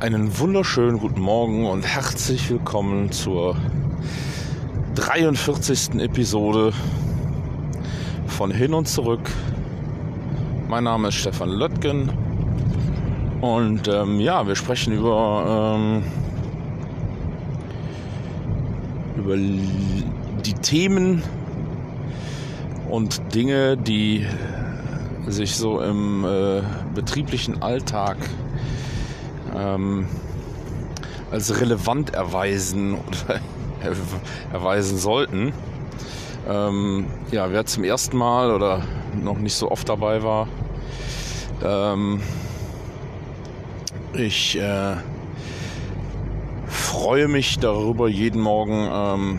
Einen wunderschönen guten Morgen und herzlich willkommen zur 43. Episode von Hin und Zurück. Mein Name ist Stefan Löttgen und ähm, ja, wir sprechen über, ähm, über die Themen und Dinge, die sich so im äh, betrieblichen Alltag ähm, als relevant erweisen oder erweisen sollten. Ähm, ja, wer zum ersten Mal oder noch nicht so oft dabei war, ähm, ich äh, freue mich darüber, jeden Morgen ähm,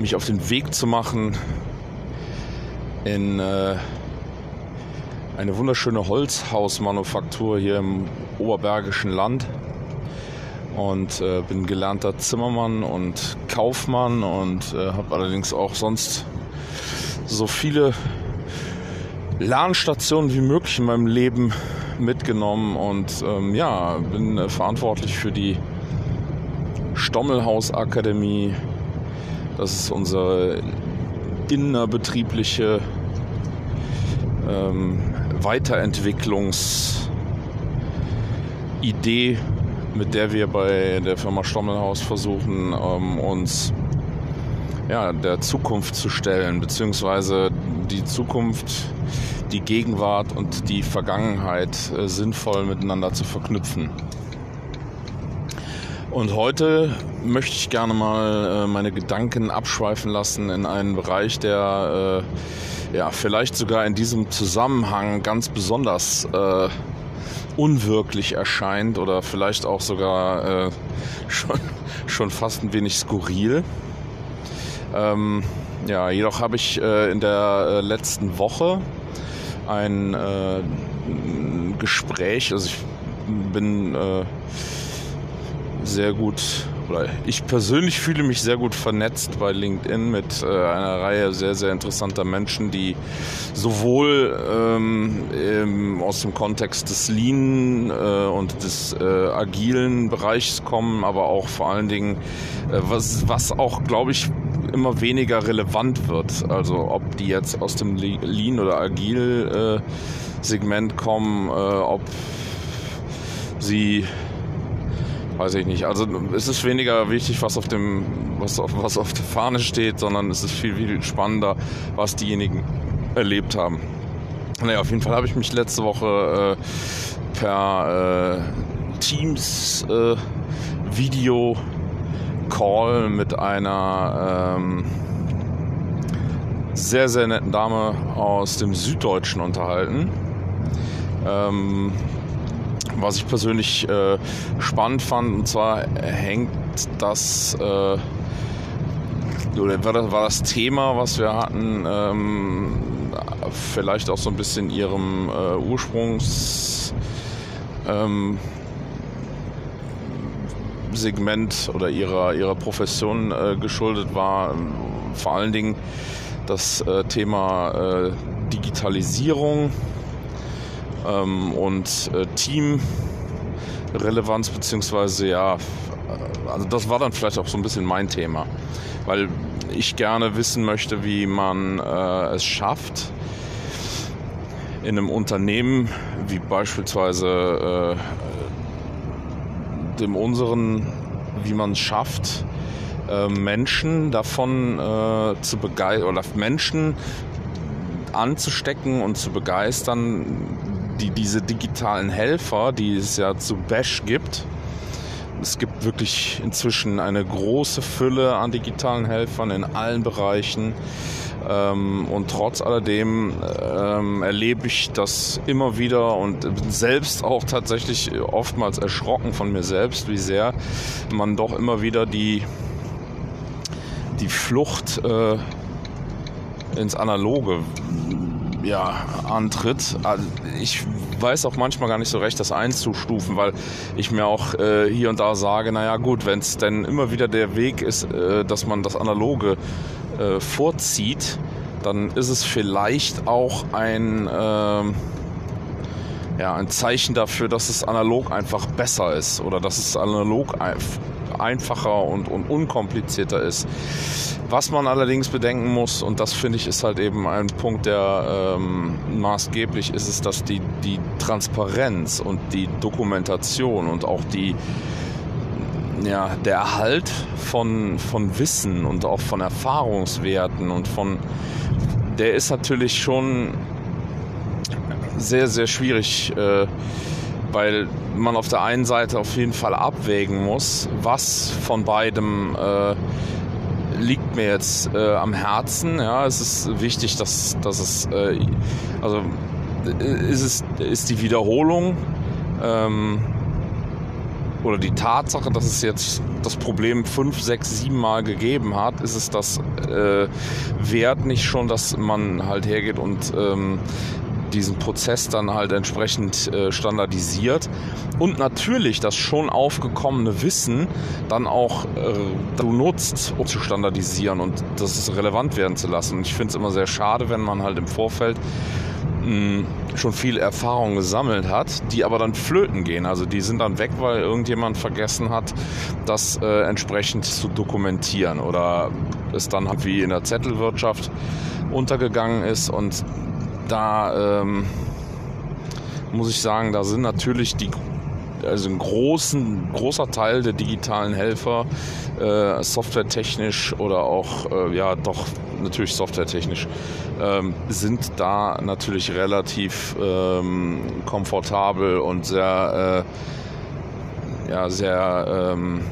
mich auf den Weg zu machen in äh, eine wunderschöne Holzhausmanufaktur hier im Oberbergischen Land und äh, bin gelernter Zimmermann und Kaufmann und äh, habe allerdings auch sonst so viele Lernstationen wie möglich in meinem Leben mitgenommen und ähm, ja, bin äh, verantwortlich für die Stommelhaus Akademie. Das ist unsere innerbetriebliche ähm, Weiterentwicklungsidee, mit der wir bei der Firma Stommelhaus versuchen, ähm, uns ja, der Zukunft zu stellen, beziehungsweise die Zukunft, die Gegenwart und die Vergangenheit äh, sinnvoll miteinander zu verknüpfen. Und heute möchte ich gerne mal äh, meine Gedanken abschweifen lassen in einen Bereich, der äh, ja, vielleicht sogar in diesem Zusammenhang ganz besonders äh, unwirklich erscheint oder vielleicht auch sogar äh, schon, schon fast ein wenig skurril. Ähm, ja, jedoch habe ich äh, in der letzten Woche ein Gespräch, also ich bin sehr gut oder ich persönlich fühle mich sehr gut vernetzt bei LinkedIn mit äh, einer Reihe sehr, sehr interessanter Menschen, die sowohl ähm, aus dem Kontext des Lean äh, und des äh, agilen Bereichs kommen, aber auch vor allen Dingen, äh, was, was auch, glaube ich, immer weniger relevant wird. Also ob die jetzt aus dem Lean oder Agil äh, Segment kommen, äh, ob sie weiß ich nicht. Also es ist weniger wichtig, was auf dem, was auf, was auf der Fahne steht, sondern es ist viel, viel spannender, was diejenigen erlebt haben. Naja, auf jeden Fall habe ich mich letzte Woche äh, per äh, Teams äh, Video Call mit einer ähm, sehr, sehr netten Dame aus dem Süddeutschen unterhalten. Ähm, was ich persönlich äh, spannend fand. Und zwar hängt das, äh, oder war das, Thema, was wir hatten, ähm, vielleicht auch so ein bisschen ihrem äh, Ursprungs. Ähm, oder ihrer, ihrer Profession äh, geschuldet war. Vor allen Dingen das äh, Thema äh, Digitalisierung ähm, und äh, Teamrelevanz, beziehungsweise ja, also das war dann vielleicht auch so ein bisschen mein Thema, weil ich gerne wissen möchte, wie man äh, es schafft, in einem Unternehmen wie beispielsweise äh, dem unseren, wie man es schafft, äh, Menschen davon äh, zu begeistern oder Menschen anzustecken und zu begeistern, die, diese digitalen Helfer, die es ja zu Bash gibt, es gibt wirklich inzwischen eine große Fülle an digitalen Helfern in allen Bereichen. Ähm, und trotz alledem ähm, erlebe ich das immer wieder und selbst auch tatsächlich oftmals erschrocken von mir selbst, wie sehr man doch immer wieder die, die Flucht äh, ins Analoge ja, antritt. Also ich weiß auch manchmal gar nicht so recht, das einzustufen, weil ich mir auch äh, hier und da sage, naja gut, wenn es denn immer wieder der Weg ist, äh, dass man das Analoge äh, vorzieht, dann ist es vielleicht auch ein, ähm, ja, ein Zeichen dafür, dass es analog einfach besser ist oder dass es analog einfacher und, und unkomplizierter ist. Was man allerdings bedenken muss, und das finde ich ist halt eben ein Punkt, der ähm, maßgeblich ist, ist, dass die, die Transparenz und die Dokumentation und auch die, ja, der Erhalt von, von Wissen und auch von Erfahrungswerten und von, der ist natürlich schon sehr, sehr schwierig, äh, weil man auf der einen Seite auf jeden Fall abwägen muss, was von beidem äh, liegt mir jetzt äh, am Herzen. Ja, es ist wichtig, dass, dass es, äh, also äh, ist es ist die Wiederholung ähm, oder die Tatsache, dass es jetzt das Problem fünf, sechs, sieben Mal gegeben hat, ist es das äh, wert nicht schon, dass man halt hergeht und ähm, diesen Prozess dann halt entsprechend äh, standardisiert und natürlich das schon aufgekommene Wissen dann auch äh, du nutzt, um zu standardisieren und das relevant werden zu lassen. Und ich finde es immer sehr schade, wenn man halt im Vorfeld mh, schon viel Erfahrung gesammelt hat, die aber dann flöten gehen. Also die sind dann weg, weil irgendjemand vergessen hat, das äh, entsprechend zu dokumentieren oder es dann wie in der Zettelwirtschaft untergegangen ist und da ähm, muss ich sagen, da sind natürlich die also ein großen, großer Teil der digitalen Helfer, äh, softwaretechnisch oder auch, äh, ja, doch natürlich softwaretechnisch, ähm, sind da natürlich relativ ähm, komfortabel und sehr, äh, ja, sehr, ähm,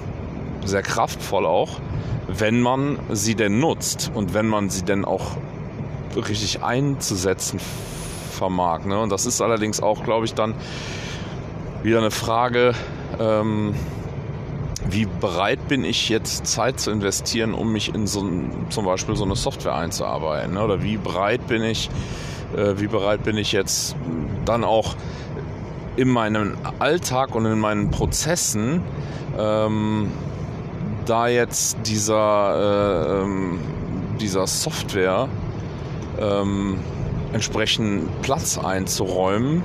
sehr kraftvoll auch, wenn man sie denn nutzt und wenn man sie denn auch richtig einzusetzen vermag. Ne? Und das ist allerdings auch, glaube ich, dann wieder eine Frage, ähm, wie bereit bin ich jetzt Zeit zu investieren, um mich in so zum Beispiel so eine Software einzuarbeiten? Ne? Oder wie bereit bin ich, äh, wie bereit bin ich jetzt dann auch in meinem Alltag und in meinen Prozessen ähm, da jetzt dieser, äh, ähm, dieser Software ähm, entsprechend Platz einzuräumen.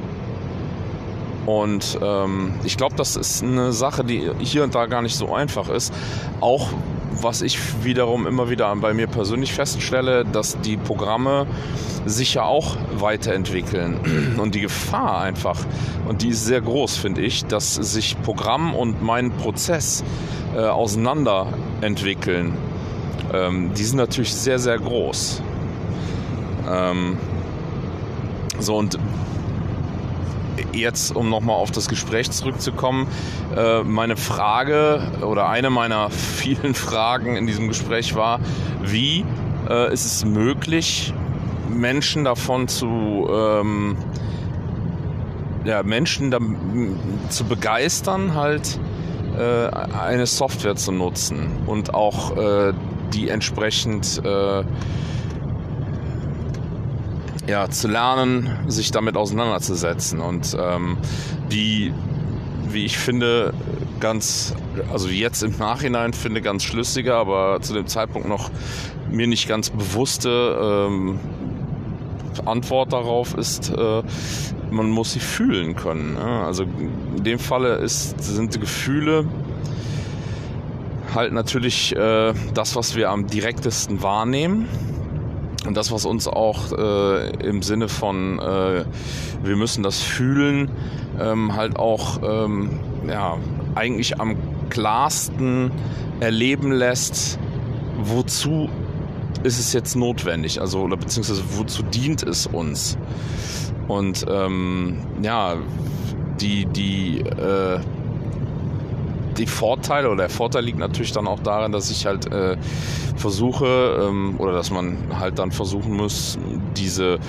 Und ähm, ich glaube, das ist eine Sache, die hier und da gar nicht so einfach ist. Auch was ich wiederum immer wieder bei mir persönlich feststelle, dass die Programme sich ja auch weiterentwickeln. Und die Gefahr einfach, und die ist sehr groß, finde ich, dass sich Programm und mein Prozess äh, auseinander entwickeln. Ähm, die sind natürlich sehr, sehr groß. Ähm, so und jetzt, um nochmal auf das Gespräch zurückzukommen, äh, meine Frage oder eine meiner vielen Fragen in diesem Gespräch war, wie äh, ist es möglich, Menschen davon zu ähm, ja, Menschen da, zu begeistern, halt äh, eine Software zu nutzen und auch äh, die entsprechend äh, ja, zu lernen, sich damit auseinanderzusetzen und ähm, die, wie ich finde, ganz, also jetzt im Nachhinein finde ganz schlüssige, aber zu dem Zeitpunkt noch mir nicht ganz bewusste ähm, Antwort darauf ist, äh, man muss sie fühlen können. Ja? Also in dem Falle ist, sind Gefühle halt natürlich äh, das, was wir am direktesten wahrnehmen und das, was uns auch äh, im Sinne von, äh, wir müssen das fühlen, ähm, halt auch ähm, ja, eigentlich am klarsten erleben lässt, wozu ist es jetzt notwendig, also oder beziehungsweise wozu dient es uns. Und ähm, ja, die, die äh, die Vorteile oder der Vorteil liegt natürlich dann auch darin, dass ich halt äh, versuche ähm, oder dass man halt dann versuchen muss, diese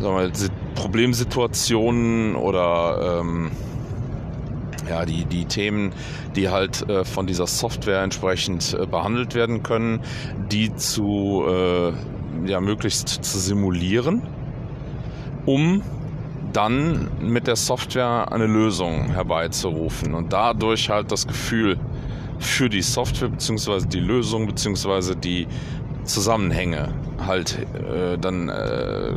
sagen wir, Problemsituationen oder ähm, ja, die, die Themen, die halt äh, von dieser Software entsprechend äh, behandelt werden können, die zu äh, ja, möglichst zu simulieren, um dann mit der Software eine Lösung herbeizurufen und dadurch halt das Gefühl für die Software beziehungsweise die Lösung beziehungsweise die Zusammenhänge halt äh, dann äh,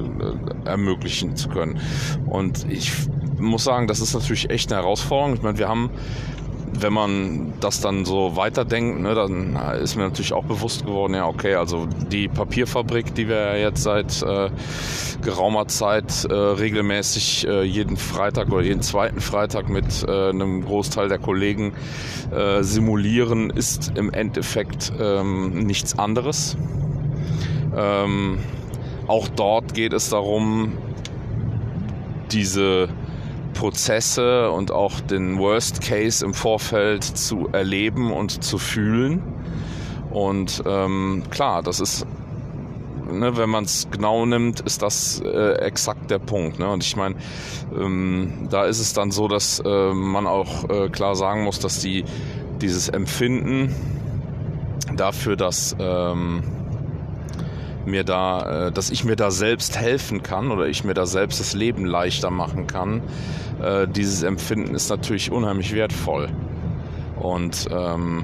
ermöglichen zu können. Und ich muss sagen, das ist natürlich echt eine Herausforderung. Ich meine, wir haben wenn man das dann so weiterdenkt, ne, dann ist mir natürlich auch bewusst geworden, ja, okay, also die Papierfabrik, die wir jetzt seit äh, geraumer Zeit äh, regelmäßig äh, jeden Freitag oder jeden zweiten Freitag mit äh, einem Großteil der Kollegen äh, simulieren, ist im Endeffekt ähm, nichts anderes. Ähm, auch dort geht es darum, diese Prozesse und auch den Worst Case im Vorfeld zu erleben und zu fühlen. Und ähm, klar, das ist, ne, wenn man es genau nimmt, ist das äh, exakt der Punkt. Ne? Und ich meine, ähm, da ist es dann so, dass äh, man auch äh, klar sagen muss, dass die dieses Empfinden dafür, dass ähm, mir da, äh, dass ich mir da selbst helfen kann oder ich mir da selbst das Leben leichter machen kann, äh, dieses Empfinden ist natürlich unheimlich wertvoll. Und ähm,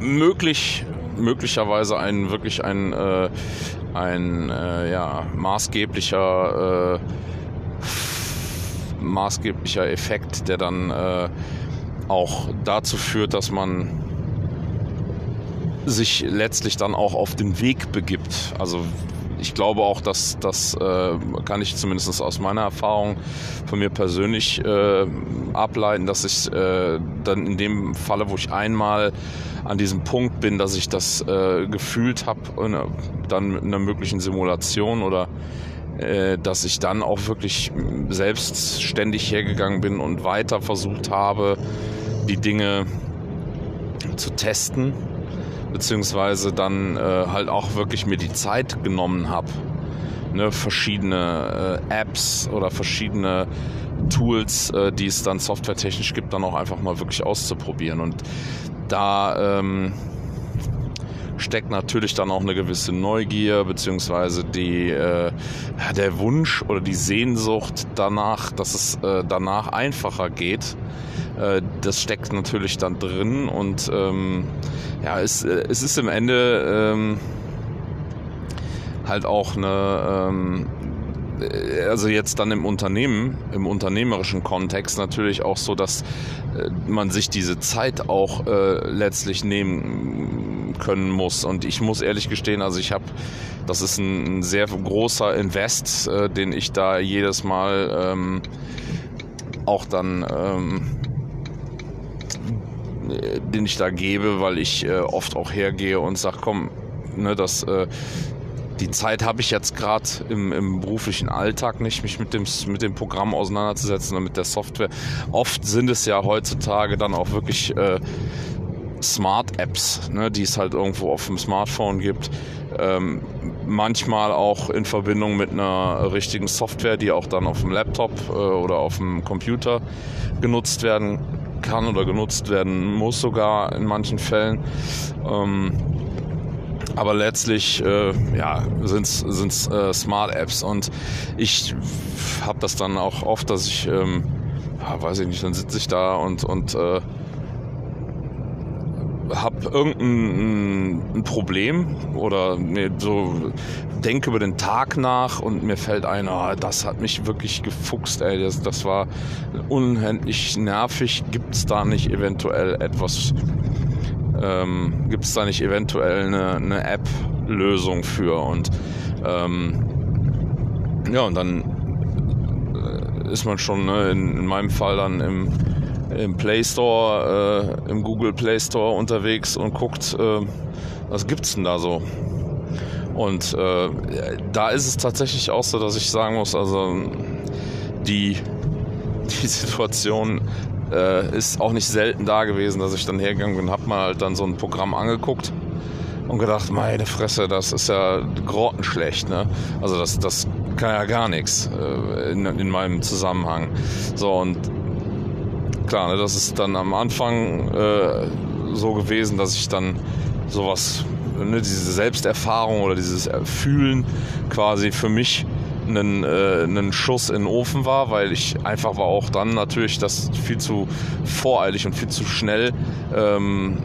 möglich, möglicherweise ein wirklich ein, äh, ein äh, ja, maßgeblicher, äh, maßgeblicher Effekt, der dann äh, auch dazu führt, dass man sich letztlich dann auch auf den Weg begibt. Also ich glaube auch, dass das äh, kann ich zumindest aus meiner Erfahrung von mir persönlich äh, ableiten, dass ich äh, dann in dem Falle, wo ich einmal an diesem Punkt bin, dass ich das äh, gefühlt habe, dann mit einer möglichen Simulation oder äh, dass ich dann auch wirklich selbstständig hergegangen bin und weiter versucht habe, die Dinge zu testen beziehungsweise dann äh, halt auch wirklich mir die Zeit genommen habe, ne, verschiedene äh, Apps oder verschiedene Tools, äh, die es dann softwaretechnisch gibt, dann auch einfach mal wirklich auszuprobieren. Und da ähm, steckt natürlich dann auch eine gewisse Neugier beziehungsweise die, äh, der Wunsch oder die Sehnsucht danach, dass es äh, danach einfacher geht. Äh, das steckt natürlich dann drin und ähm, ja, es, äh, es ist im Ende ähm, halt auch eine, ähm, äh, also jetzt dann im Unternehmen, im unternehmerischen Kontext natürlich auch so, dass äh, man sich diese Zeit auch äh, letztlich nehmen können muss. Und ich muss ehrlich gestehen, also ich habe, das ist ein, sehr großer Invest, äh, den ich da jedes Mal ähm, auch dann ähm, den ich da gebe, weil ich äh, oft auch hergehe und sage, komm, ne, das, äh, die Zeit habe ich jetzt gerade im, im, beruflichen Alltag nicht, mich mit dem, mit dem Programm auseinanderzusetzen und mit der Software. Oft sind es ja heutzutage dann auch wirklich äh, Smart-Apps, ne, die es halt irgendwo auf dem Smartphone gibt. Ähm, manchmal auch in Verbindung mit einer richtigen Software, die auch dann auf dem Laptop äh, oder auf dem Computer genutzt werden kann oder genutzt werden muss sogar in manchen Fällen. Ähm, aber letztlich äh, ja, sind es äh, Smart Apps und ich habe das dann auch oft, dass ich, ähm, ja, weiß ich nicht, dann sitze ich da und, und äh, habe irgendein ein Problem oder nee, so denke über den Tag nach und mir fällt ein, oh, das hat mich wirklich gefuchst, ey, das, das war unendlich nervig. Gibt es da nicht eventuell etwas, ähm, gibt es da nicht eventuell eine, eine App-Lösung für? Und ähm, ja, und dann äh, ist man schon ne, in, in meinem Fall dann im im Play Store, äh, im Google Play Store unterwegs und guckt, äh, was gibt's denn da so. Und äh, da ist es tatsächlich auch so, dass ich sagen muss, also die, die Situation äh, ist auch nicht selten da gewesen, dass ich dann hergegangen bin, hab mal halt dann so ein Programm angeguckt und gedacht, meine Fresse, das ist ja grottenschlecht, ne? Also das, das kann ja gar nichts äh, in, in meinem Zusammenhang. So und klar, ne, das ist dann am Anfang äh, so gewesen, dass ich dann sowas, ne, diese Selbsterfahrung oder dieses Fühlen quasi für mich ein, äh, ein Schuss in den Ofen war, weil ich einfach war auch dann natürlich das viel zu voreilig und viel zu schnell ähm,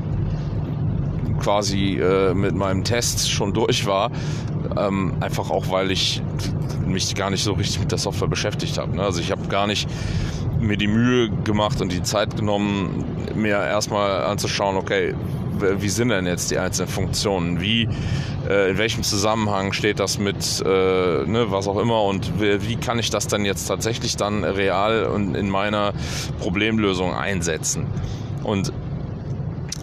quasi äh, mit meinem Test schon durch war. Ähm, einfach auch, weil ich mich gar nicht so richtig mit der Software beschäftigt habe. Ne? Also ich habe gar nicht mir die Mühe gemacht und die Zeit genommen, mir erstmal anzuschauen, okay, wie sind denn jetzt die einzelnen Funktionen? Wie, äh, in welchem Zusammenhang steht das mit, äh, ne, was auch immer und wie, kann ich das dann jetzt tatsächlich dann real und in meiner Problemlösung einsetzen? Und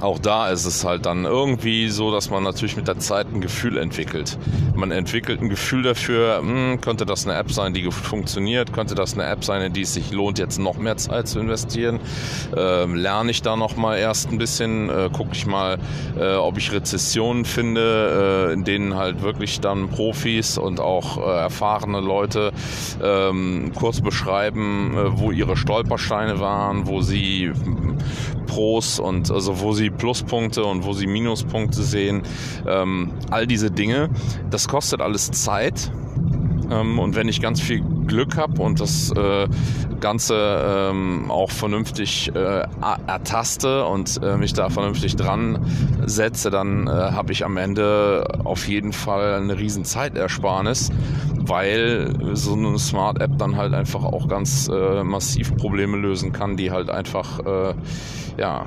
auch da ist es halt dann irgendwie so, dass man natürlich mit der Zeit ein Gefühl entwickelt. Man entwickelt ein Gefühl dafür, hm, könnte das eine App sein, die funktioniert, könnte das eine App sein, in die es sich lohnt, jetzt noch mehr Zeit zu investieren. Ähm, lerne ich da noch mal erst ein bisschen, äh, gucke ich mal, äh, ob ich Rezessionen finde, äh, in denen halt wirklich dann Profis und auch äh, erfahrene Leute ähm, kurz beschreiben, äh, wo ihre Stolpersteine waren, wo sie Pros und also wo sie Pluspunkte und wo sie Minuspunkte sehen. Ähm, all diese Dinge. Das kostet alles Zeit. Ähm, und wenn ich ganz viel Glück habe und das äh, Ganze ähm, auch vernünftig äh, ertaste und äh, mich da vernünftig dran setze, dann äh, habe ich am Ende auf jeden Fall eine riesen Zeitersparnis, weil so eine Smart App dann halt einfach auch ganz äh, massiv Probleme lösen kann, die halt einfach äh, ja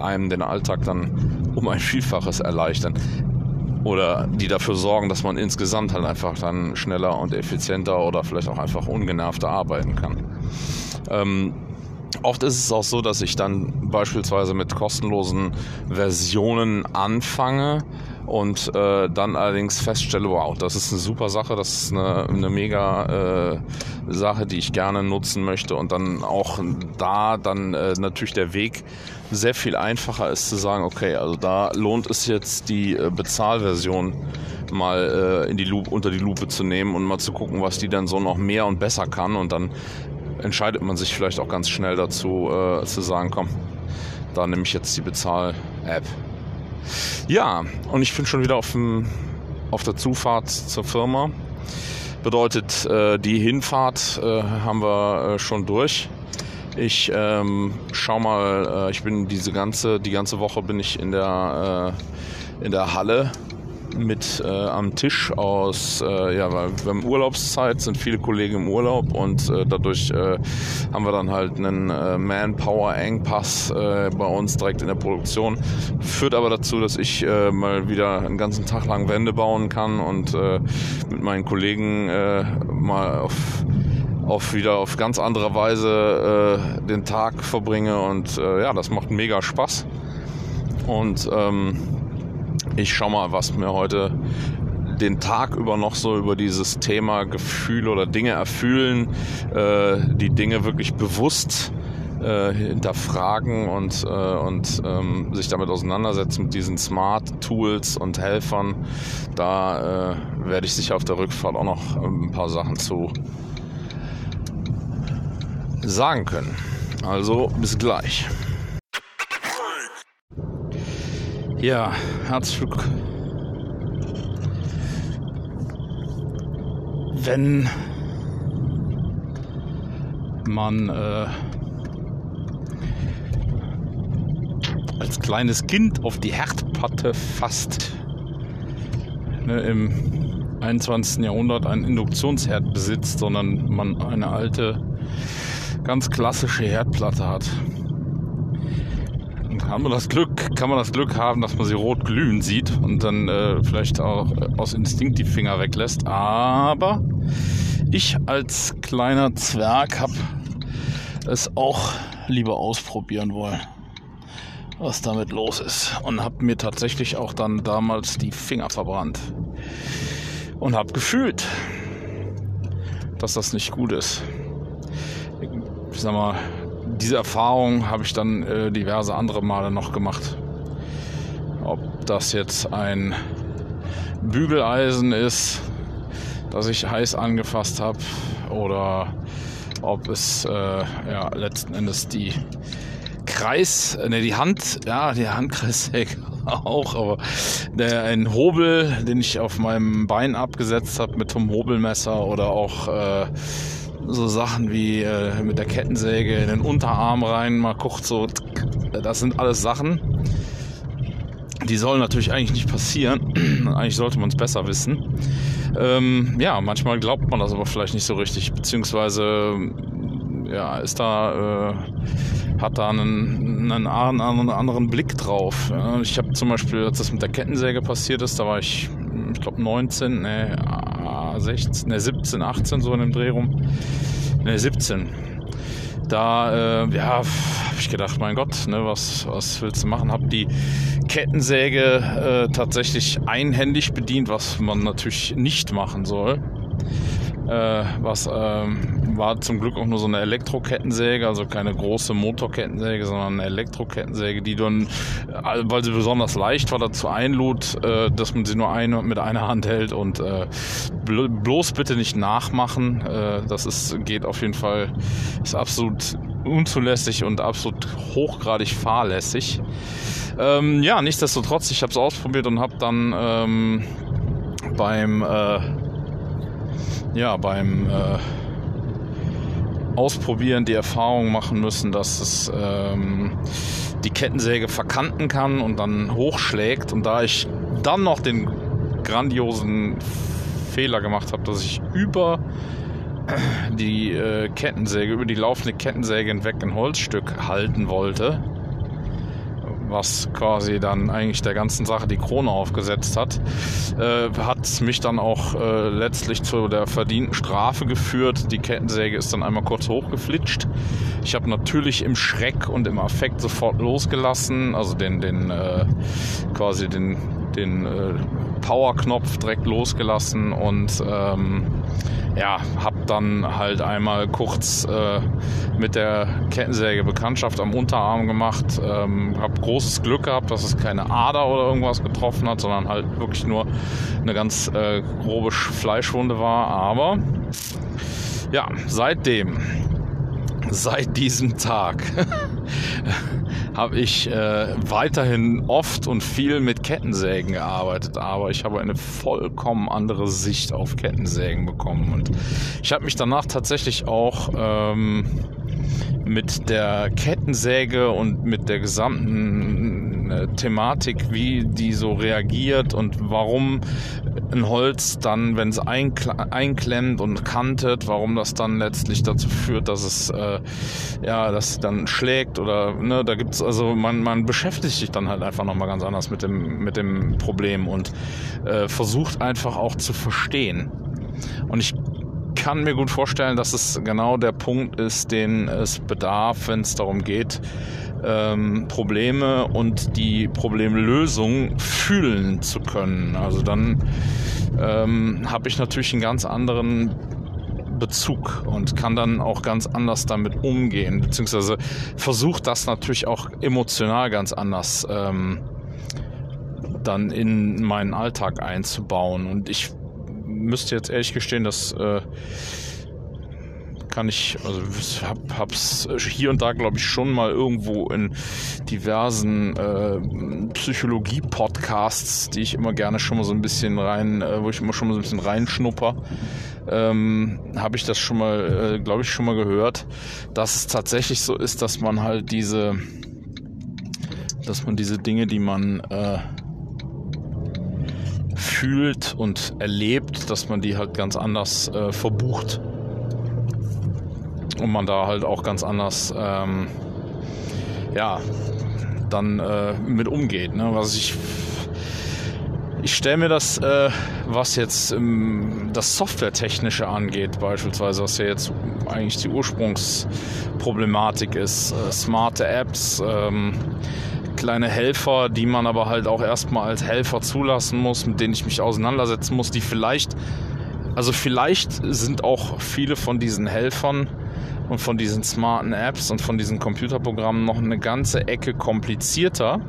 einem den Alltag dann um ein Vielfaches erleichtern oder die dafür sorgen, dass man insgesamt halt einfach dann schneller und effizienter oder vielleicht auch einfach ungenervter arbeiten kann. Ähm, oft ist es auch so, dass ich dann beispielsweise mit kostenlosen Versionen anfange und äh, dann allerdings feststelle, wow, das ist eine super Sache, das ist eine, eine mega äh, Sache, die ich gerne nutzen möchte und dann auch da dann äh, natürlich der Weg sehr viel einfacher ist zu sagen, okay, also da lohnt es jetzt die äh, Bezahlversion mal äh, in die Lupe, unter die Lupe zu nehmen und mal zu gucken, was die dann so noch mehr und besser kann und dann entscheidet man sich vielleicht auch ganz schnell dazu äh, zu sagen, komm, da nehme ich jetzt die Bezahl-App. Ja, und ich bin schon wieder auf, dem, auf der Zufahrt zur Firma. Bedeutet, äh, die Hinfahrt äh, haben wir äh, schon durch. Ich ähm, schau mal, äh, ich bin diese ganze, die ganze Woche bin ich in der, äh, in der Halle mit äh, am Tisch aus, äh, ja, weil wir haben Urlaubszeit, sind viele Kollegen im Urlaub und äh, dadurch äh, haben wir dann halt einen äh, Manpower-Engpass äh, bei uns direkt in der Produktion. Führt aber dazu, dass ich mal wieder einen ganzen Tag lang Wände bauen kann und mit meinen Kollegen mal auf auf wieder auf ganz andere Weise den Tag verbringe und ja, das macht mega Spaß. Und ähm, ich schau mal, was mir heute den Tag über noch so über dieses Thema Gefühl oder Dinge erfüllen, äh, die Dinge wirklich bewusst äh, hinterfragen und, äh, und ähm, sich damit auseinandersetzen mit diesen Smart Tools und Helfern. Da äh, werde ich sicher auf der Rückfahrt auch noch ein paar Sachen zu sagen können. Also bis gleich. Ja, herzlich. Wenn man äh, als kleines Kind auf die Herdplatte fasst, ne, im 21. Jahrhundert einen Induktionsherd besitzt, sondern man eine alte, ganz klassische Herdplatte hat kann man das Glück, kann man das Glück haben, dass man sie rot glühen sieht und dann äh, vielleicht auch äh, aus Instinkt die Finger weglässt. Aber ich als kleiner Zwerg habe es auch lieber ausprobieren wollen, was damit los ist. Und habe mir tatsächlich auch dann damals die Finger verbrannt. Und habe gefühlt, dass das nicht gut ist. Ich sag mal, diese Erfahrung habe ich dann äh, diverse andere Male noch gemacht. Ob das jetzt ein Bügeleisen ist, das ich heiß angefasst habe, oder ob es äh, ja, letzten Endes die Kreis, ne, die Hand, ja, die Handkreissäge auch, aber der, ein Hobel, den ich auf meinem Bein abgesetzt habe mit einem Hobelmesser oder auch äh, so Sachen wie äh, mit der Kettensäge in den Unterarm rein, mal kurz so, das sind alles Sachen, die sollen natürlich eigentlich nicht passieren. eigentlich sollte man es besser wissen. Ähm, ja, manchmal glaubt man das aber vielleicht nicht so richtig, beziehungsweise ja, ist da, äh, hat da einen, einen, einen, anderen Blick drauf. Ich habe zum Beispiel, als das mit der Kettensäge passiert ist, da war ich, ich glaube 19, ne, 16, ne, 17, 18 so in dem Dreh rum. Ne, 17. Da, äh, ja, habe ich gedacht, mein Gott, ne, was, was willst du machen? Hab die Kettensäge äh, tatsächlich einhändig bedient, was man natürlich nicht machen soll. Äh, was ähm, war zum Glück auch nur so eine Elektrokettensäge, also keine große Motorkettensäge, sondern eine Elektrokettensäge, die dann, äh, weil sie besonders leicht war, dazu einlud, äh, dass man sie nur eine, mit einer Hand hält und äh, bloß bitte nicht nachmachen. Das ist, geht auf jeden Fall, ist absolut unzulässig und absolut hochgradig fahrlässig. Ähm, ja, nichtsdestotrotz, ich habe es ausprobiert und habe dann ähm, beim äh, ja, beim äh, Ausprobieren die Erfahrung machen müssen, dass es ähm, die Kettensäge verkanten kann und dann hochschlägt. Und da ich dann noch den grandiosen Fehler gemacht habe, dass ich über die äh, Kettensäge, über die laufende Kettensäge hinweg ein Holzstück halten wollte, was quasi dann eigentlich der ganzen Sache die Krone aufgesetzt hat, äh, hat mich dann auch äh, letztlich zu der verdienten Strafe geführt. Die Kettensäge ist dann einmal kurz hochgeflitscht. Ich habe natürlich im Schreck und im Affekt sofort losgelassen, also den, den äh, quasi den, den äh, Powerknopf direkt losgelassen und ähm, ja, habe dann halt einmal kurz äh, mit der Kettensäge Bekanntschaft am Unterarm gemacht. Ähm, habe großes Glück gehabt, dass es keine Ader oder irgendwas getroffen hat, sondern halt wirklich nur eine ganz äh, grobe Fleischwunde war. Aber ja, seitdem, seit diesem Tag habe ich äh, weiterhin oft und viel mit Kettensägen gearbeitet, aber ich habe eine vollkommen andere Sicht auf Kettensägen bekommen. Und ich habe mich danach tatsächlich auch ähm, mit der Kettensäge und mit der gesamten äh, Thematik, wie die so reagiert und warum ein Holz dann, wenn es einklemmt und kantet, warum das dann letztlich dazu führt, dass es äh, ja, dass dann schlägt oder ne, da gibt's also man man beschäftigt sich dann halt einfach nochmal ganz anders mit dem mit dem Problem und äh, versucht einfach auch zu verstehen. Und ich kann mir gut vorstellen, dass es genau der Punkt ist, den es bedarf, wenn es darum geht, ähm, Probleme und die Problemlösung fühlen zu können. Also dann ähm, habe ich natürlich einen ganz anderen Bezug und kann dann auch ganz anders damit umgehen, beziehungsweise versucht das natürlich auch emotional ganz anders ähm, dann in meinen Alltag einzubauen. Und ich müsste jetzt ehrlich gestehen, dass äh, kann ich, also hab, hab's hier und da, glaube ich, schon mal irgendwo in diversen äh, Psychologie-Podcasts, die ich immer gerne schon mal so ein bisschen rein, äh, wo ich immer schon mal so ein bisschen reinschnupper, ähm, habe ich das schon mal, äh, glaube ich, schon mal gehört, dass es tatsächlich so ist, dass man halt diese, dass man diese Dinge, die man äh, fühlt und erlebt, dass man die halt ganz anders äh, verbucht. Und man da halt auch ganz anders, ähm, ja, dann äh, mit umgeht. Ne? Was ich ich stelle mir das, äh, was jetzt ähm, das Softwaretechnische angeht, beispielsweise, was ja jetzt eigentlich die Ursprungsproblematik ist, äh, smarte Apps, ähm, kleine Helfer, die man aber halt auch erstmal als Helfer zulassen muss, mit denen ich mich auseinandersetzen muss, die vielleicht, also vielleicht sind auch viele von diesen Helfern und von diesen smarten Apps und von diesen Computerprogrammen noch eine ganze Ecke komplizierter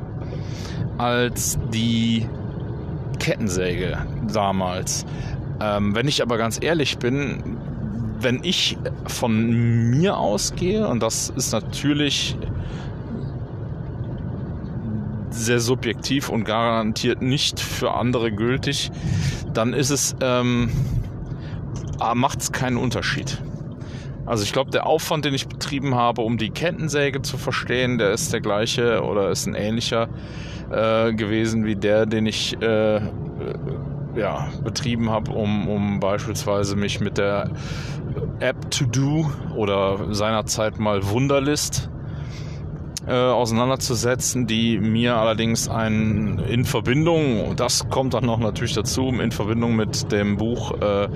als die Kettensäge damals. Ähm, wenn ich aber ganz ehrlich bin, wenn ich von mir ausgehe, und das ist natürlich sehr subjektiv und garantiert nicht für andere gültig, dann ist es, ähm, ah, macht es keinen Unterschied. Also ich glaube, der Aufwand, den ich betrieben habe, um die Kettensäge zu verstehen, der ist der gleiche oder ist ein ähnlicher äh, gewesen wie der, den ich äh, ja, betrieben habe, um, um beispielsweise mich mit der App To Do oder seinerzeit mal Wunderlist äh, auseinanderzusetzen, die mir allerdings ein in Verbindung, das kommt dann noch natürlich dazu, in Verbindung mit dem Buch äh,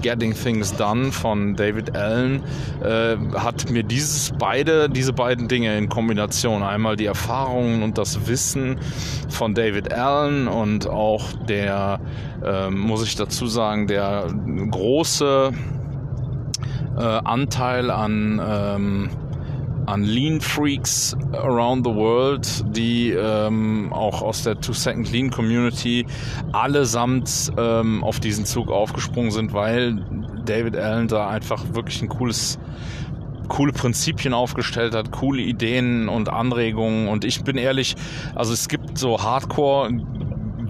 Getting Things Done von David Allen, äh, hat mir dieses beide, diese beiden Dinge in Kombination, einmal die Erfahrungen und das Wissen von David Allen und auch der, äh, muss ich dazu sagen, der große äh, Anteil an ähm, an Lean Freaks around the world, die ähm, auch aus der Two Second Lean Community allesamt ähm, auf diesen Zug aufgesprungen sind, weil David Allen da einfach wirklich ein cooles coole Prinzipien aufgestellt hat, coole Ideen und Anregungen. Und ich bin ehrlich, also es gibt so Hardcore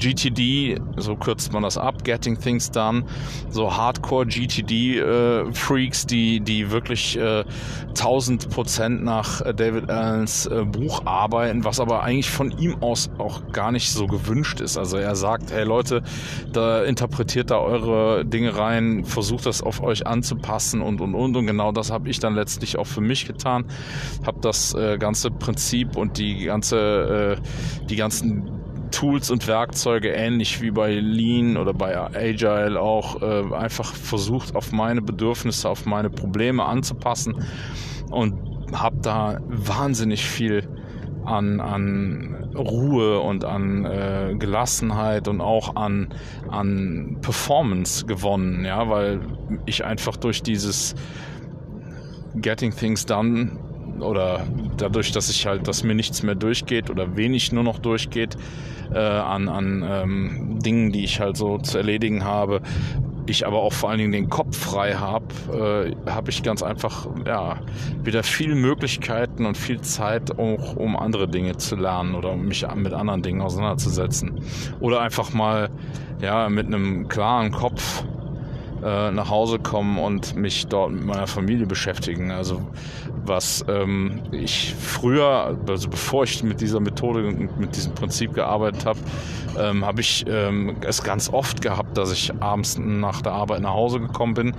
GTD, so kürzt man das ab, Getting Things Done, so Hardcore GTD-Freaks, äh, die, die wirklich äh, 1000 Prozent nach äh, David Allens äh, Buch arbeiten, was aber eigentlich von ihm aus auch gar nicht so gewünscht ist. Also er sagt, hey Leute, da interpretiert da eure Dinge rein, versucht das auf euch anzupassen und und und und genau das habe ich dann letztlich auch für mich getan, habe das äh, ganze Prinzip und die ganze äh, die ganzen Tools und Werkzeuge, ähnlich wie bei Lean oder bei Agile auch, äh, einfach versucht, auf meine Bedürfnisse, auf meine Probleme anzupassen und habe da wahnsinnig viel an, an Ruhe und an äh, Gelassenheit und auch an, an Performance gewonnen, ja, weil ich einfach durch dieses Getting Things Done oder dadurch, dass ich halt, dass mir nichts mehr durchgeht oder wenig nur noch durchgeht äh, an, an ähm, Dingen, die ich halt so zu erledigen habe, ich aber auch vor allen Dingen den Kopf frei habe, äh, habe ich ganz einfach ja wieder viele Möglichkeiten und viel Zeit auch um andere Dinge zu lernen oder mich mit anderen Dingen auseinanderzusetzen. Oder einfach mal ja mit einem klaren Kopf äh, nach Hause kommen und mich dort mit meiner Familie beschäftigen. Also was ähm, ich früher, also bevor ich mit dieser Methode und mit diesem Prinzip gearbeitet habe, ähm, habe ich ähm, es ganz oft gehabt, dass ich abends nach der Arbeit nach Hause gekommen bin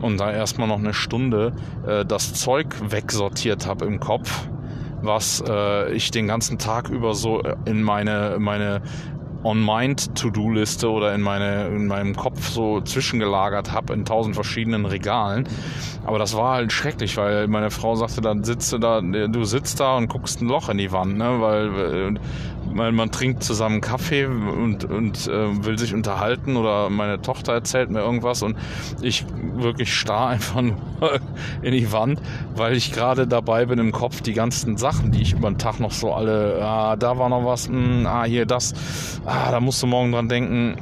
und da erstmal noch eine Stunde äh, das Zeug wegsortiert habe im Kopf was äh, ich den ganzen Tag über so in meine, meine On-Mind-To-Do-Liste oder in, meine, in meinem Kopf so zwischengelagert habe in tausend verschiedenen Regalen. Aber das war halt schrecklich, weil meine Frau sagte, dann sitzt du da, du sitzt da und guckst ein Loch in die Wand, ne? weil man, man trinkt zusammen Kaffee und, und äh, will sich unterhalten oder meine Tochter erzählt mir irgendwas und ich wirklich starr einfach nur in die Wand, weil ich gerade dabei bin im Kopf die ganzen Sachen, die ich über den Tag noch so alle, ah, da war noch was, mh, hm, ah, hier das, ah, da musst du morgen dran denken,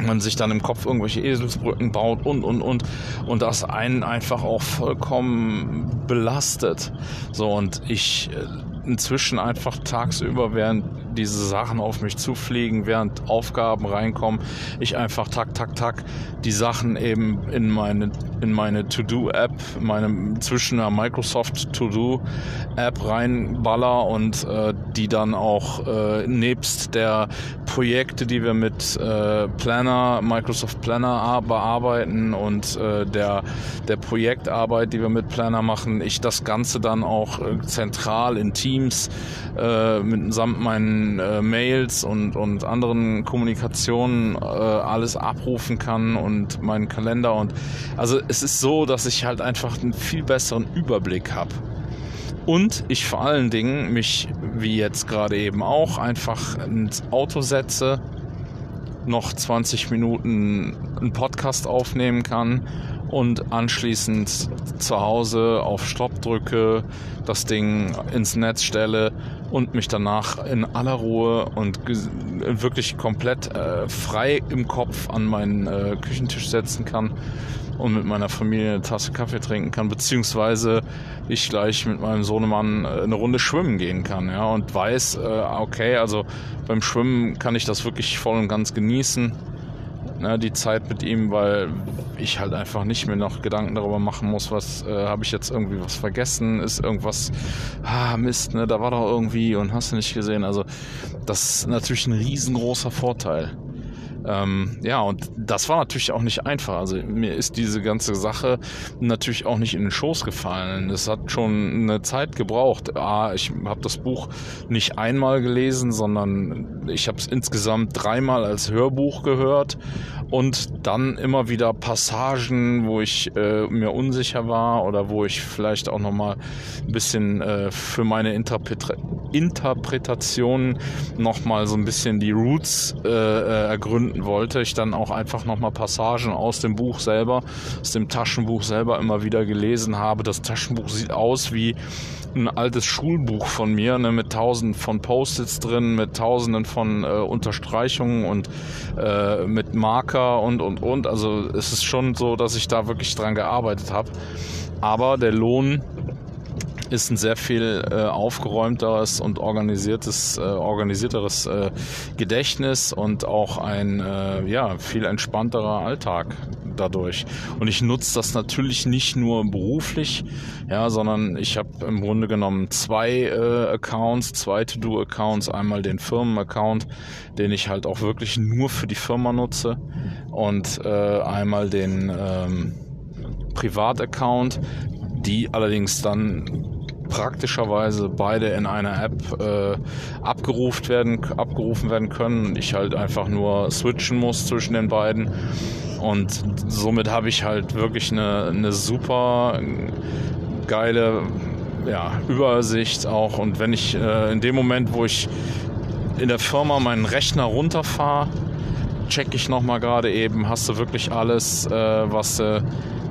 man sich dann im Kopf irgendwelche Eselsbrücken baut und und und und das einen einfach auch vollkommen belastet. So und ich äh, inzwischen einfach tagsüber, während diese Sachen auf mich zufliegen, während Aufgaben reinkommen, ich einfach tak, tak, tak die Sachen eben in meine, in meine To-Do-App, meine zwischen der Microsoft To-Do-App reinballer und äh, die dann auch äh, nebst der Projekte, die wir mit äh, Planner, Microsoft Planner bearbeiten und äh, der, der Projektarbeit, die wir mit Planner machen, ich das Ganze dann auch äh, zentral in Teams äh, mitsamt meinen äh, Mails und, und anderen Kommunikationen äh, alles abrufen kann und meinen Kalender und also es ist so, dass ich halt einfach einen viel besseren Überblick habe. Und ich vor allen Dingen mich, wie jetzt gerade eben auch, einfach ins Auto setze, noch 20 Minuten einen Podcast aufnehmen kann und anschließend zu Hause auf Stopp drücke, das Ding ins Netz stelle und mich danach in aller Ruhe und wirklich komplett äh, frei im Kopf an meinen äh, Küchentisch setzen kann und mit meiner Familie eine Tasse Kaffee trinken kann, beziehungsweise ich gleich mit meinem Sohnemann äh, eine Runde schwimmen gehen kann, ja, und weiß, äh, okay, also beim Schwimmen kann ich das wirklich voll und ganz genießen ne, die Zeit mit ihm, weil ich halt einfach nicht mehr noch Gedanken darüber machen muss, was äh, habe ich jetzt irgendwie was vergessen, ist irgendwas, ah Mist, ne, da war doch irgendwie und hast du nicht gesehen. Also das ist natürlich ein riesengroßer Vorteil. Ähm, ja, und das war natürlich auch nicht einfach. Also mir ist diese ganze Sache natürlich auch nicht in den Schoß gefallen. Es hat schon eine Zeit gebraucht. Ah, ich habe das Buch nicht einmal gelesen, sondern ich habe es insgesamt dreimal als Hörbuch gehört und dann immer wieder Passagen, wo ich äh, mir unsicher war oder wo ich vielleicht auch noch mal ein bisschen äh, für meine Interpre Interpretation noch mal so ein bisschen die Roots äh, äh ergründen finden wollte, ich dann auch einfach nochmal Passagen aus dem Buch selber, aus dem Taschenbuch selber immer wieder gelesen habe. Das Taschenbuch sieht aus wie ein altes Schulbuch von mir, ne, mit tausenden von Post-its drin, mit tausenden von äh, Unterstreichungen und äh, mit Marker und und und. Also es ist schon so, dass ich da wirklich dran gearbeitet habe. Aber der Lohn ist ein sehr viel äh, aufgeräumteres und organisiertes, äh, organisierteres äh, Gedächtnis und auch ein äh, ja, viel entspannterer Alltag dadurch. Und ich nutze das natürlich nicht nur beruflich, ja, sondern ich habe im Grunde genommen zwei äh, Accounts, zwei To-Do-Accounts, einmal den Firmen-Account, den ich halt auch wirklich nur für die Firma nutze und äh, einmal den ähm, Privat-Account, die allerdings dann praktischerweise beide in einer App äh, abgerufen werden, abgerufen werden können und ich halt einfach nur switchen muss zwischen den beiden. Und somit habe ich halt wirklich eine, eine super geile ja, Übersicht auch. Und wenn ich äh, in dem Moment, wo ich in der Firma meinen Rechner runterfahre, check ich nochmal gerade eben, hast du wirklich alles, äh, was du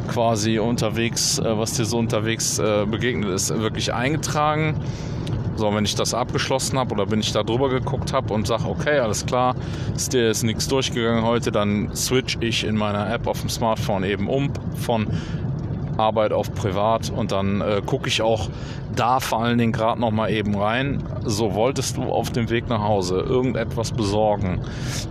quasi unterwegs, äh, was dir so unterwegs äh, begegnet ist, wirklich eingetragen. So, wenn ich das abgeschlossen habe oder wenn ich da drüber geguckt habe und sage, okay, alles klar, ist dir ist nichts durchgegangen heute, dann switch ich in meiner App auf dem Smartphone eben um von Arbeit auf Privat und dann äh, gucke ich auch da vor allen Dingen gerade noch mal eben rein. So wolltest du auf dem Weg nach Hause irgendetwas besorgen?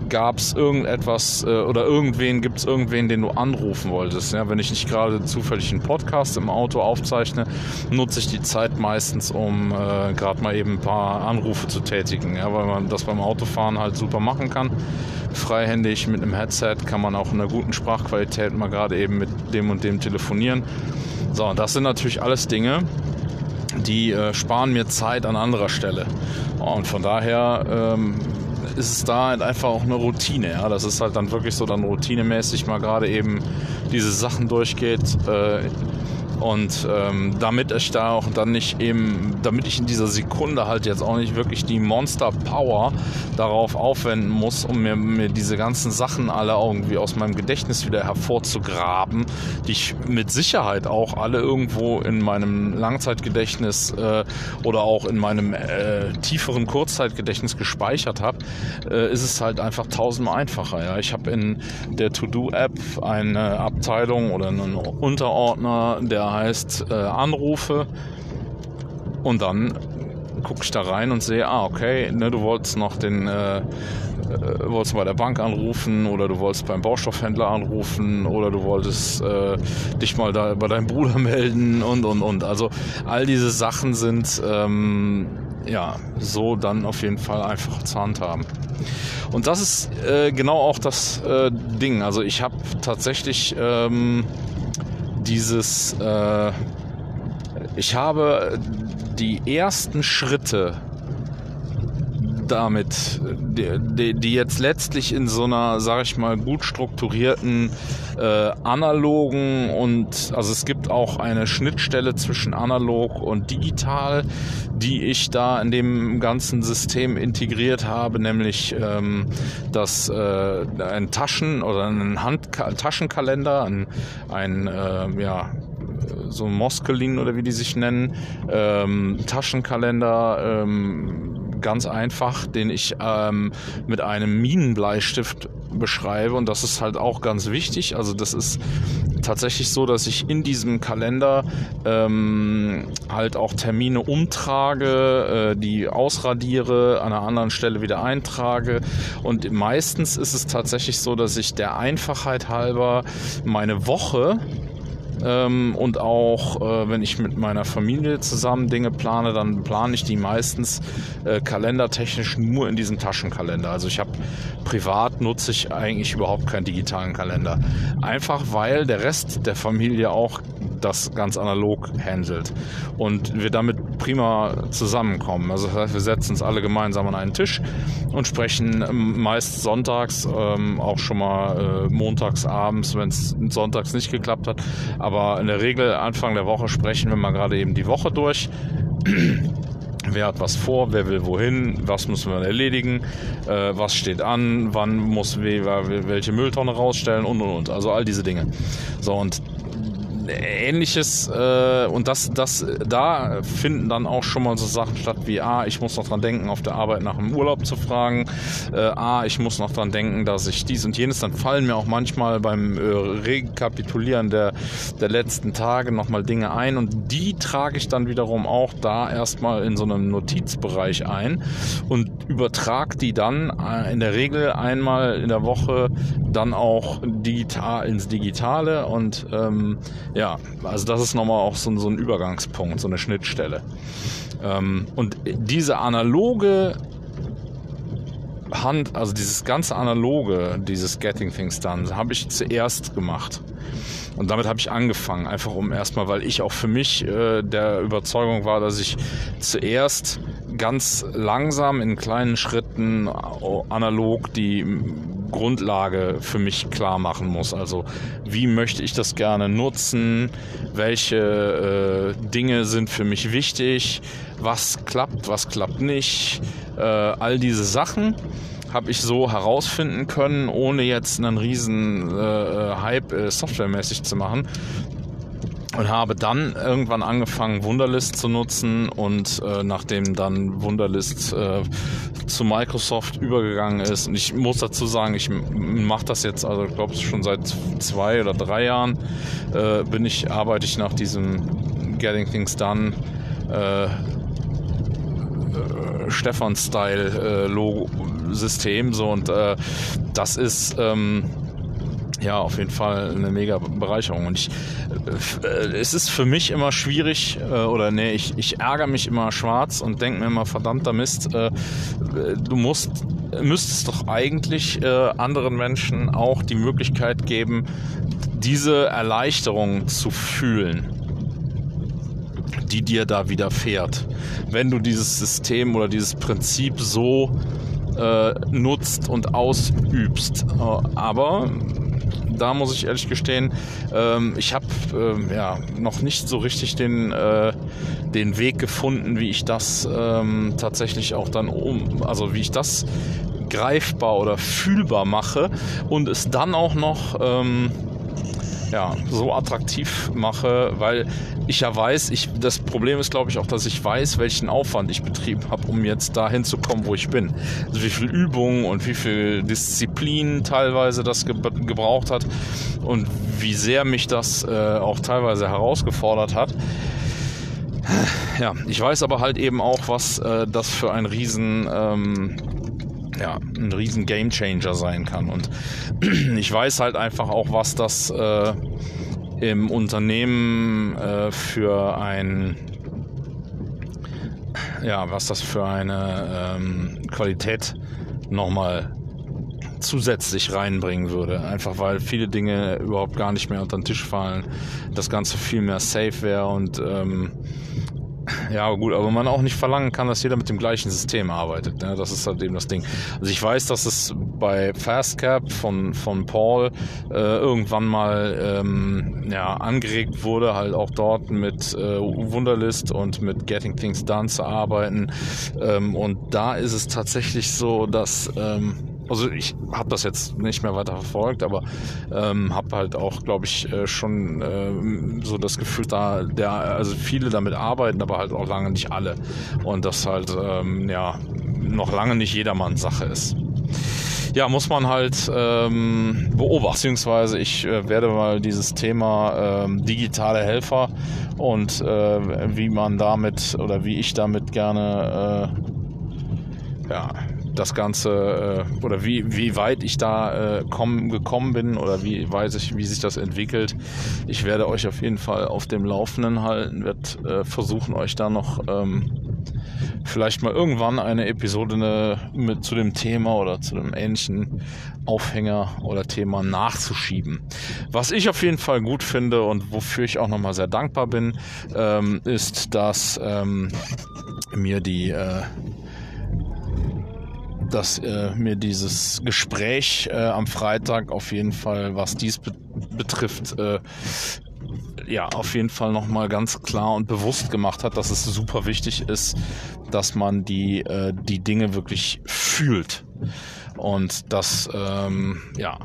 Gab es irgendetwas äh, oder irgendwen gibt es irgendwen, den du anrufen wolltest? Ja, wenn ich nicht gerade zufällig einen Podcast im Auto aufzeichne, nutze ich die Zeit meistens, um äh, gerade mal eben ein paar Anrufe zu tätigen, ja, weil man das beim Autofahren halt super machen kann. Freihändig mit einem Headset kann man auch in einer guten Sprachqualität mal gerade eben mit dem und dem telefonieren. So, das sind natürlich alles Dinge, die äh, sparen mir Zeit an anderer Stelle. Und von daher ähm, ist es da halt einfach auch eine Routine. Ja? Das ist halt dann wirklich so dann routinemäßig mal gerade eben diese Sachen durchgeht. Äh, und ähm, damit ich da auch dann nicht eben, damit ich in dieser Sekunde halt jetzt auch nicht wirklich die Monster Power darauf aufwenden muss, um mir, mir diese ganzen Sachen alle irgendwie aus meinem Gedächtnis wieder hervorzugraben, die ich mit Sicherheit auch alle irgendwo in meinem Langzeitgedächtnis äh, oder auch in meinem äh, tieferen Kurzzeitgedächtnis gespeichert habe, äh, ist es halt einfach tausendmal einfacher. Ja? Ich habe in der To-Do-App eine Abteilung oder einen Unterordner, der heißt äh, Anrufe und dann gucke ich da rein und sehe, ah, okay, ne, du wolltest noch den, äh, äh, wolltest bei der Bank anrufen oder du wolltest beim Baustoffhändler anrufen oder du wolltest äh, dich mal da bei deinem Bruder melden und und und. Also all diese Sachen sind ähm, ja so dann auf jeden Fall einfach zur Hand haben. Und das ist äh, genau auch das äh, Ding. Also ich habe tatsächlich ähm, dieses, äh, ich habe die ersten Schritte damit, die, die, jetzt letztlich in so einer, sag ich mal, gut strukturierten äh, analogen und also es gibt auch eine Schnittstelle zwischen analog und digital, die ich da in dem ganzen System integriert habe, nämlich ähm, das äh, ein Taschen oder ein Hand Taschenkalender, ein, ein äh, ja so Moskelin oder wie die sich nennen, ähm, Taschenkalender, ähm, ganz einfach, den ich ähm, mit einem Minenbleistift beschreibe und das ist halt auch ganz wichtig. Also das ist tatsächlich so, dass ich in diesem Kalender ähm, halt auch Termine umtrage, äh, die ausradiere, an einer anderen Stelle wieder eintrage und meistens ist es tatsächlich so, dass ich der Einfachheit halber meine Woche ähm, und auch, äh, wenn ich mit meiner Familie zusammen Dinge plane, dann plane ich die meistens äh, kalendertechnisch nur in diesem Taschenkalender. Also ich habe privat nutze ich eigentlich überhaupt keinen digitalen Kalender. Einfach weil der Rest der Familie auch das ganz analog handelt und wir damit prima zusammenkommen. Also das heißt, wir setzen uns alle gemeinsam an einen Tisch und sprechen meist sonntags, ähm, auch schon mal äh, montags abends, wenn es sonntags nicht geklappt hat. Aber in der Regel Anfang der Woche sprechen wir mal gerade eben die Woche durch. Wer hat was vor, wer will wohin, was müssen wir erledigen, äh, was steht an, wann muss wer, welche Mülltonne rausstellen und und und. Also all diese Dinge. So, und ähnliches äh, und das, das, da finden dann auch schon mal so Sachen statt wie, ah, ich muss noch dran denken, auf der Arbeit nach dem Urlaub zu fragen, äh, ah, ich muss noch dran denken, dass ich dies und jenes, dann fallen mir auch manchmal beim äh, Rekapitulieren der, der letzten Tage nochmal Dinge ein. Und die trage ich dann wiederum auch da erstmal in so einem Notizbereich ein und übertrage die dann äh, in der Regel einmal in der Woche dann auch digital ins Digitale. Und ähm, ja, also das ist nochmal auch so, so ein Übergangspunkt, so eine Schnittstelle. Ähm, und diese analoge Hand, also dieses ganze analoge, dieses Getting Things Done, habe ich zuerst gemacht. Und damit habe ich angefangen, einfach um erstmal, weil ich auch für mich äh, der Überzeugung war, dass ich zuerst ganz langsam in kleinen Schritten analog die Grundlage für mich klar machen muss. Also wie möchte ich das gerne nutzen? Welche äh, Dinge sind für mich wichtig? Was klappt, was klappt nicht? Äh, all diese Sachen habe ich so herausfinden können, ohne jetzt einen riesen äh, äh Hype äh, softwaremäßig zu machen, und habe dann irgendwann angefangen, Wunderlist zu nutzen und äh, nachdem dann Wunderlist äh, zu Microsoft übergegangen ist, und ich muss dazu sagen, ich mache das jetzt, also ich glaube schon seit zwei oder drei Jahren, äh, bin ich, arbeite ich nach diesem Getting Things Done äh, äh, so und äh, das ist ähm, ja, auf jeden Fall eine mega Bereicherung. Und ich, äh, es ist für mich immer schwierig, äh, oder nee, ich, ich ärgere mich immer schwarz und denke mir immer, verdammter Mist, äh, du musst, müsstest doch eigentlich äh, anderen Menschen auch die Möglichkeit geben, diese Erleichterung zu fühlen die dir da widerfährt, wenn du dieses System oder dieses Prinzip so äh, nutzt und ausübst. Äh, aber da muss ich ehrlich gestehen, ähm, ich habe äh, ja noch nicht so richtig den, äh, den Weg gefunden, wie ich das ähm, tatsächlich auch dann um, also wie ich das greifbar oder fühlbar mache und es dann auch noch ähm, ja, so attraktiv mache, weil ich ja weiß, ich, das Problem ist, glaube ich, auch, dass ich weiß, welchen Aufwand ich betrieben habe, um jetzt dahin zu kommen, wo ich bin. Also wie viel Übung und wie viel Disziplin teilweise das ge gebraucht hat und wie sehr mich das äh, auch teilweise herausgefordert hat. Ja, ich weiß aber halt eben auch, was äh, das für ein riesen ähm, ja, ein riesen Gamechanger sein kann. Und ich weiß halt einfach auch, was das äh, im Unternehmen äh, für ein ja, was das für eine ähm, Qualität nochmal zusätzlich reinbringen würde. Einfach weil viele Dinge überhaupt gar nicht mehr unter den Tisch fallen, das Ganze viel mehr safe wäre und ähm, ja, gut, aber man auch nicht verlangen kann, dass jeder mit dem gleichen System arbeitet. Ne? Das ist halt eben das Ding. Also ich weiß, dass es bei Fastcap von, von Paul äh, irgendwann mal ähm, ja, angeregt wurde, halt auch dort mit äh, Wunderlist und mit Getting Things Done zu arbeiten. Ähm, und da ist es tatsächlich so, dass ähm, also ich habe das jetzt nicht mehr weiter verfolgt, aber ähm, habe halt auch, glaube ich, äh, schon äh, so das Gefühl, da der, also viele damit arbeiten, aber halt auch lange nicht alle. Und das halt ähm, ja noch lange nicht jedermanns Sache ist ja, muss man halt ähm, beobachten, beziehungsweise ich äh, werde mal dieses Thema ähm, digitale Helfer und äh, wie man damit oder wie ich damit gerne äh, ja, das Ganze äh, oder wie, wie weit ich da äh, komm, gekommen bin oder wie weiß ich, wie sich das entwickelt. Ich werde euch auf jeden Fall auf dem Laufenden halten, werde äh, versuchen, euch da noch ähm, vielleicht mal irgendwann eine Episode ne, mit zu dem Thema oder zu einem ähnlichen Aufhänger oder Thema nachzuschieben. Was ich auf jeden Fall gut finde und wofür ich auch nochmal sehr dankbar bin, ähm, ist, dass ähm, mir die äh, dass äh, mir dieses Gespräch äh, am Freitag auf jeden Fall, was dies be betrifft, äh, ja, auf jeden Fall nochmal ganz klar und bewusst gemacht hat, dass es super wichtig ist, dass man die, äh, die Dinge wirklich fühlt. Und das, ähm, ja,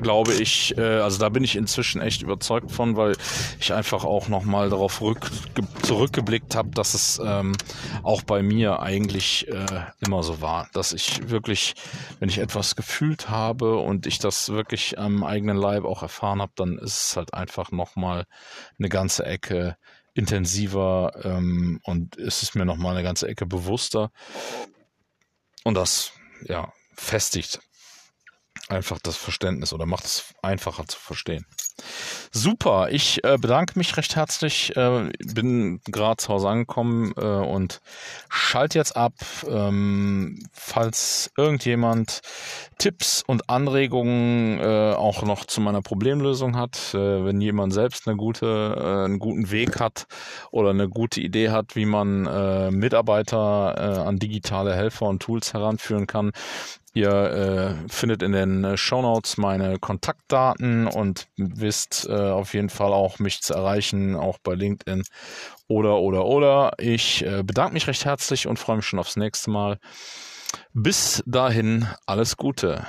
glaube ich, äh, also da bin ich inzwischen echt überzeugt von, weil ich einfach auch nochmal darauf rück, zurückgeblickt habe, dass es ähm, auch bei mir eigentlich äh, immer so war, dass ich wirklich, wenn ich etwas gefühlt habe und ich das wirklich am eigenen Leib auch erfahren habe, dann ist es halt einfach nochmal eine ganze Ecke intensiver ähm, und ist es mir nochmal eine ganze Ecke bewusster. Und das, ja, festigt einfach das Verständnis oder macht es einfacher zu verstehen. Super, ich äh, bedanke mich recht herzlich. Äh, bin gerade zu Hause angekommen äh, und schalte jetzt ab. Ähm, falls irgendjemand Tipps und Anregungen äh, auch noch zu meiner Problemlösung hat, äh, wenn jemand selbst eine gute, äh, einen guten Weg hat oder eine gute Idee hat, wie man Mitarbeiter an digitale Helfer und Tools heranführen kann, Ihr findet in den äh, Show Notes meine Kontaktdaten und wisst äh, auf jeden Fall auch mich zu erreichen, auch bei LinkedIn oder oder oder. Ich äh, bedanke mich recht herzlich und freue mich schon aufs nächste Mal. Bis dahin alles Gute.